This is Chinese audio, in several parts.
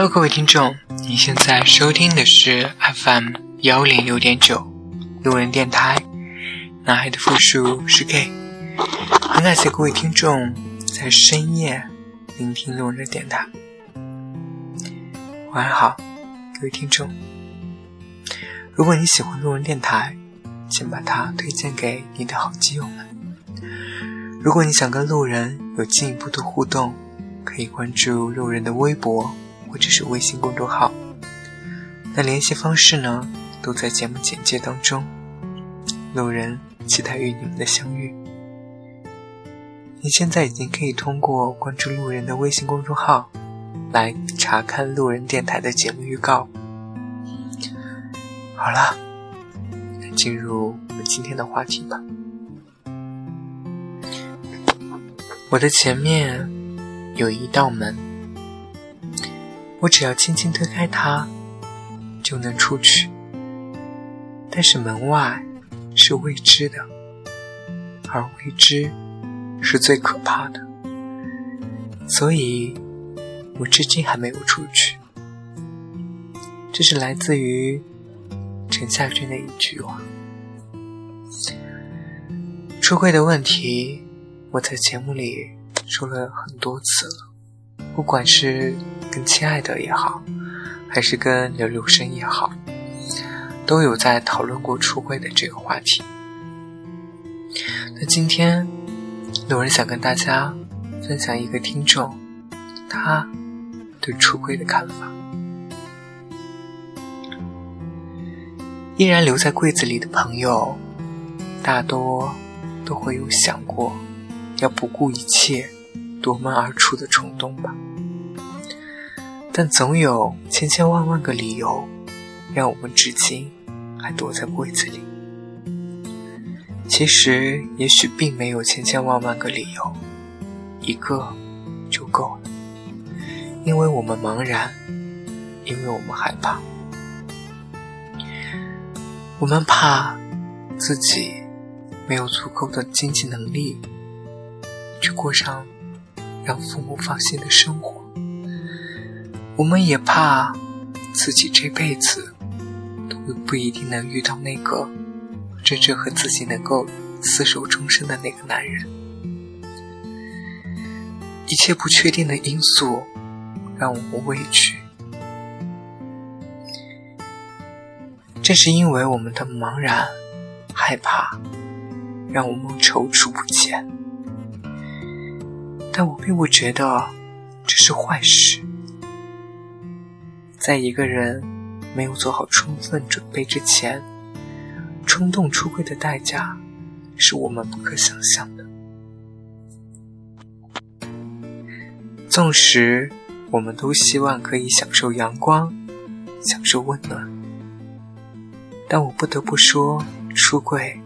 Hello，各位听众，你现在收听的是 FM 幺零六点九路人电台。男孩的复数是 gay。很感谢各位听众在深夜聆听路人的电台。晚上好，各位听众。如果你喜欢路人电台，请把它推荐给你的好基友们。如果你想跟路人有进一步的互动，可以关注路人的微博。或者是微信公众号，那联系方式呢，都在节目简介当中。路人期待与你们的相遇。你现在已经可以通过关注路人的微信公众号，来查看路人电台的节目预告。好了，进入我们今天的话题吧。我的前面有一道门。我只要轻轻推开它，就能出去。但是门外是未知的，而未知是最可怕的，所以我至今还没有出去。这是来自于陈夏君的一句话。出柜的问题，我在节目里说了很多次了，不管是。跟亲爱的也好，还是跟刘柳生也好，都有在讨论过出柜的这个话题。那今天，有人想跟大家分享一个听众他对出柜的看法。依然留在柜子里的朋友，大多都会有想过要不顾一切夺门而出的冲动吧。但总有千千万万个理由，让我们至今还躲在柜子里。其实，也许并没有千千万万个理由，一个就够了。因为我们茫然，因为我们害怕，我们怕自己没有足够的经济能力，去过上让父母放心的生活。我们也怕自己这辈子都不一定能遇到那个真正和自己能够厮守终生的那个男人。一切不确定的因素让我们畏惧，正是因为我们的茫然、害怕，让我们踌躇不前。但我并不觉得这是坏事。在一个人没有做好充分准备之前，冲动出轨的代价是我们不可想象的。纵使我们都希望可以享受阳光，享受温暖，但我不得不说，出轨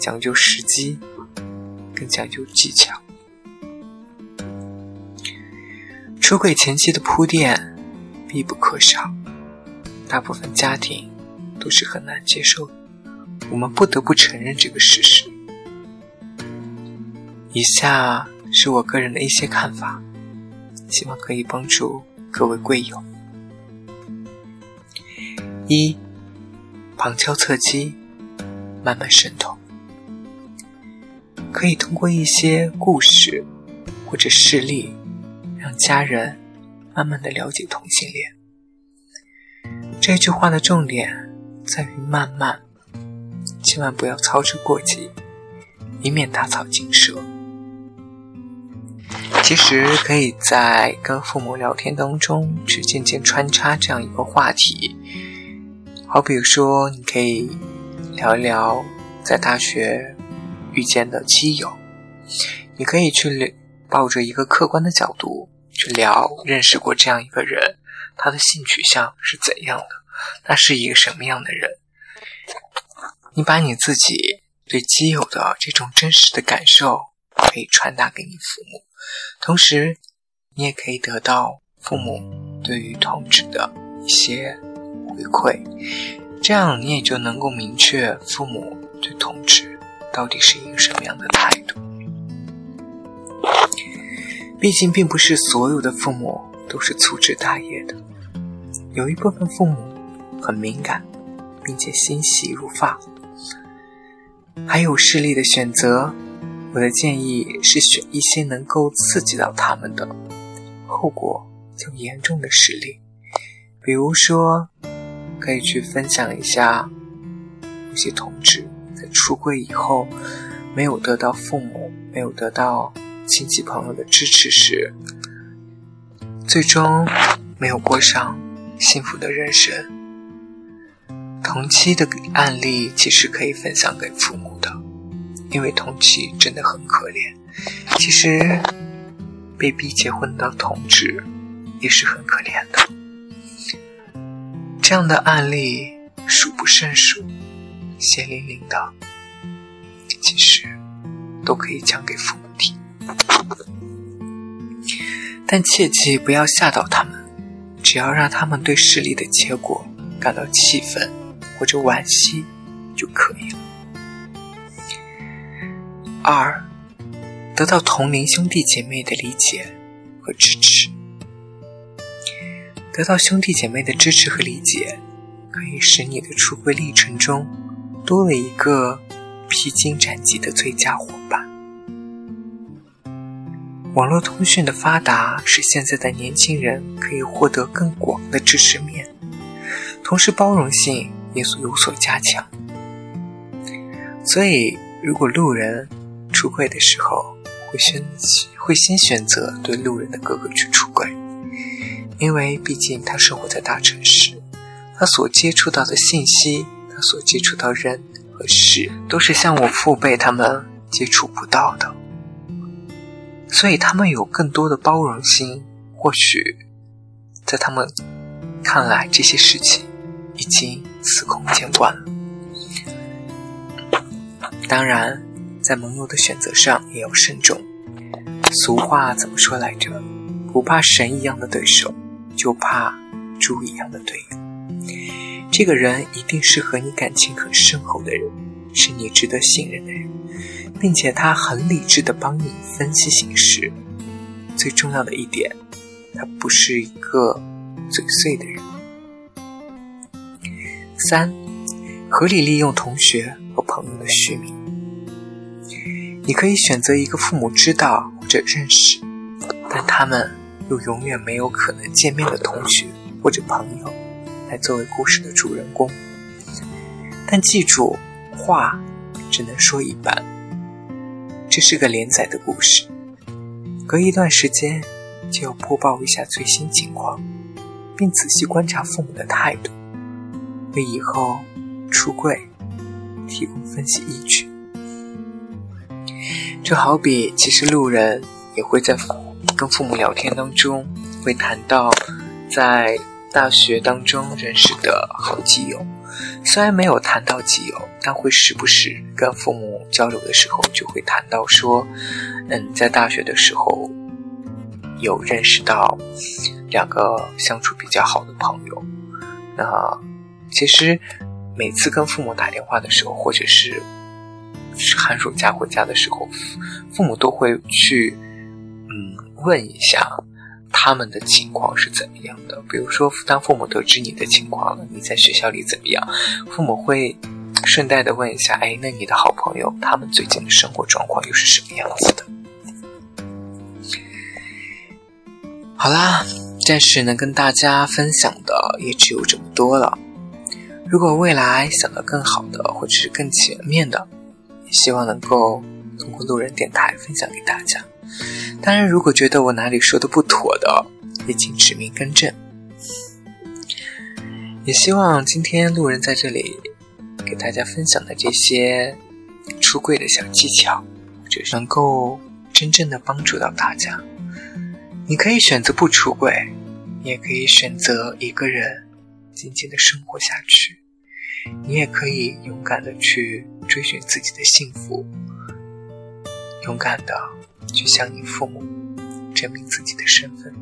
讲究时机，更讲究技巧。出轨前期的铺垫。必不可少，大部分家庭都是很难接受的。我们不得不承认这个事实。以下是我个人的一些看法，希望可以帮助各位贵友。一，旁敲侧击，慢慢渗透，可以通过一些故事或者事例，让家人。慢慢的了解同性恋，这句话的重点在于慢慢，千万不要操之过急，以免打草惊蛇。其实可以在跟父母聊天当中去渐渐穿插这样一个话题，好比如说，你可以聊一聊在大学遇见的基友，你可以去抱着一个客观的角度。去聊认识过这样一个人，他的性取向是怎样的？他是一个什么样的人？你把你自己对基友的这种真实的感受可以传达给你父母，同时你也可以得到父母对于同志的一些回馈，这样你也就能够明确父母对同志到底是一个什么样的态度。毕竟，并不是所有的父母都是粗枝大叶的。有一部分父母很敏感，并且心细如发，还有势力的选择。我的建议是选一些能够刺激到他们的，后果较严重的势力，比如说，可以去分享一下，有些同志在出柜以后，没有得到父母、没有得到亲戚朋友的支持时，最终没有过上幸福的人生。同期的案例其实可以分享给父母的。因为同期真的很可怜，其实被逼结婚的同志也是很可怜的。这样的案例数不胜数，血淋淋的，其实都可以讲给父母。但切记不要吓倒他们，只要让他们对势力的结果感到气愤或者惋惜就可以了。二，得到同龄兄弟姐妹的理解和支持。得到兄弟姐妹的支持和理解，可以使你的出柜历程中多了一个披荆斩棘的最佳伙伴。网络通讯的发达，使现在的年轻人可以获得更广的知识面，同时包容性也有所加强。所以，如果路人，出柜的时候，会选会先选择对路人的哥哥去出轨，因为毕竟他生活在大城市，他所接触到的信息，他所接触到人和事，都是像我父辈他们接触不到的，所以他们有更多的包容心。或许，在他们看来，这些事情已经司空见惯了。当然。在盟友的选择上也要慎重。俗话怎么说来着？不怕神一样的对手，就怕猪一样的队友。这个人一定是和你感情很深厚的人，是你值得信任的人，并且他很理智的帮你分析形势。最重要的一点，他不是一个嘴碎的人。三，合理利用同学和朋友的虚名。你可以选择一个父母知道或者认识，但他们又永远没有可能见面的同学或者朋友，来作为故事的主人公。但记住，话只能说一半。这是个连载的故事，隔一段时间就要播报一下最新情况，并仔细观察父母的态度，为以后出柜提供分析依据。就好比，其实路人也会在跟父母聊天当中，会谈到在大学当中认识的好基友。虽然没有谈到基友，但会时不时跟父母交流的时候，就会谈到说，嗯，在大学的时候有认识到两个相处比较好的朋友。那其实每次跟父母打电话的时候，或者是。寒暑假回家的时候，父母都会去，嗯，问一下他们的情况是怎么样的。比如说，当父母得知你的情况了，你在学校里怎么样，父母会顺带的问一下：“哎，那你的好朋友他们最近的生活状况又是什么样子的？”好啦，暂时能跟大家分享的也只有这么多了。如果未来想到更好的，或者是更全面的，也希望能够通过路人电台分享给大家。当然，如果觉得我哪里说的不妥的，也请指明更正。也希望今天路人在这里给大家分享的这些出柜的小技巧，能够真正的帮助到大家。你可以选择不出柜，也可以选择一个人静静的生活下去。你也可以勇敢的去追寻自己的幸福，勇敢的去向你父母证明自己的身份。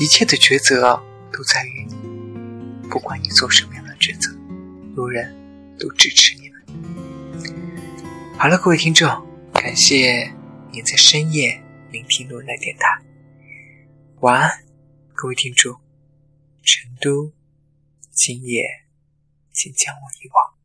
一切的抉择都在于你，不管你做什么样的抉择，路人都支持你们。好了，各位听众，感谢您在深夜聆听路人的电台。晚安，各位听众，成都，今夜请将我遗忘。